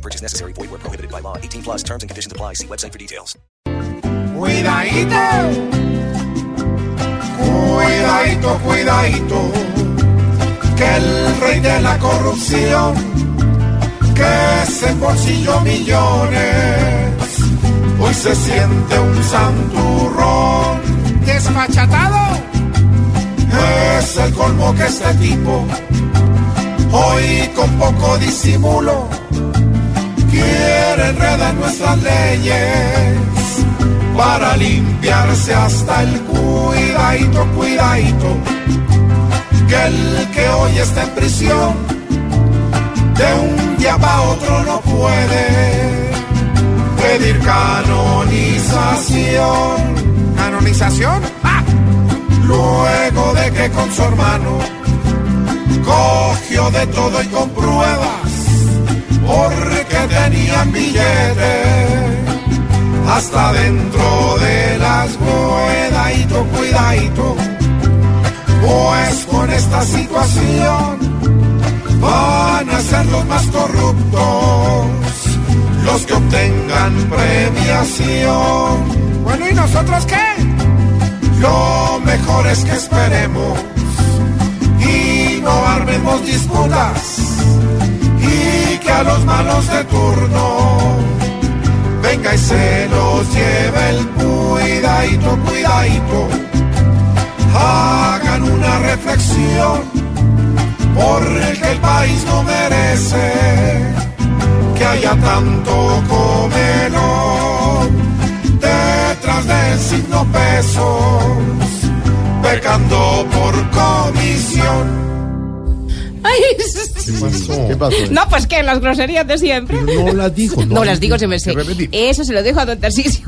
No purchase necessary. Void where prohibited by law. 18 plus terms and conditions apply. See website for details. Cuidadito, cuidadito, cuidadito, que el rey de la corrupción, que se embolsilló millones, hoy se siente un santurrón. Despachatado, es el colmo que este tipo, hoy con poco disimulo, nuestras leyes para limpiarse hasta el cuidadito, cuidadito, que el que hoy está en prisión, de un día para otro no puede pedir canonización. ¿Canonización? ¡Ah! Luego de que con su hermano cogió de todo y con pruebas, porque tenían billetes hasta dentro de las cuidadito, cuidadito, pues con esta situación van a ser los más corruptos, los que obtengan premiación. Bueno, ¿y nosotros qué? Lo mejor es que esperemos y no armemos disputas y que a los malos de turno venga y se cuidadito, cuidadito. Hagan una reflexión porque el país no merece que haya tanto comelón detrás del signo pesos, pecando por comisión. Ay, ¿Qué pasó? No, pues que las groserías de siempre. No las dijo. No las digo, se me sé. Eso se lo dejo a don Tarcisio.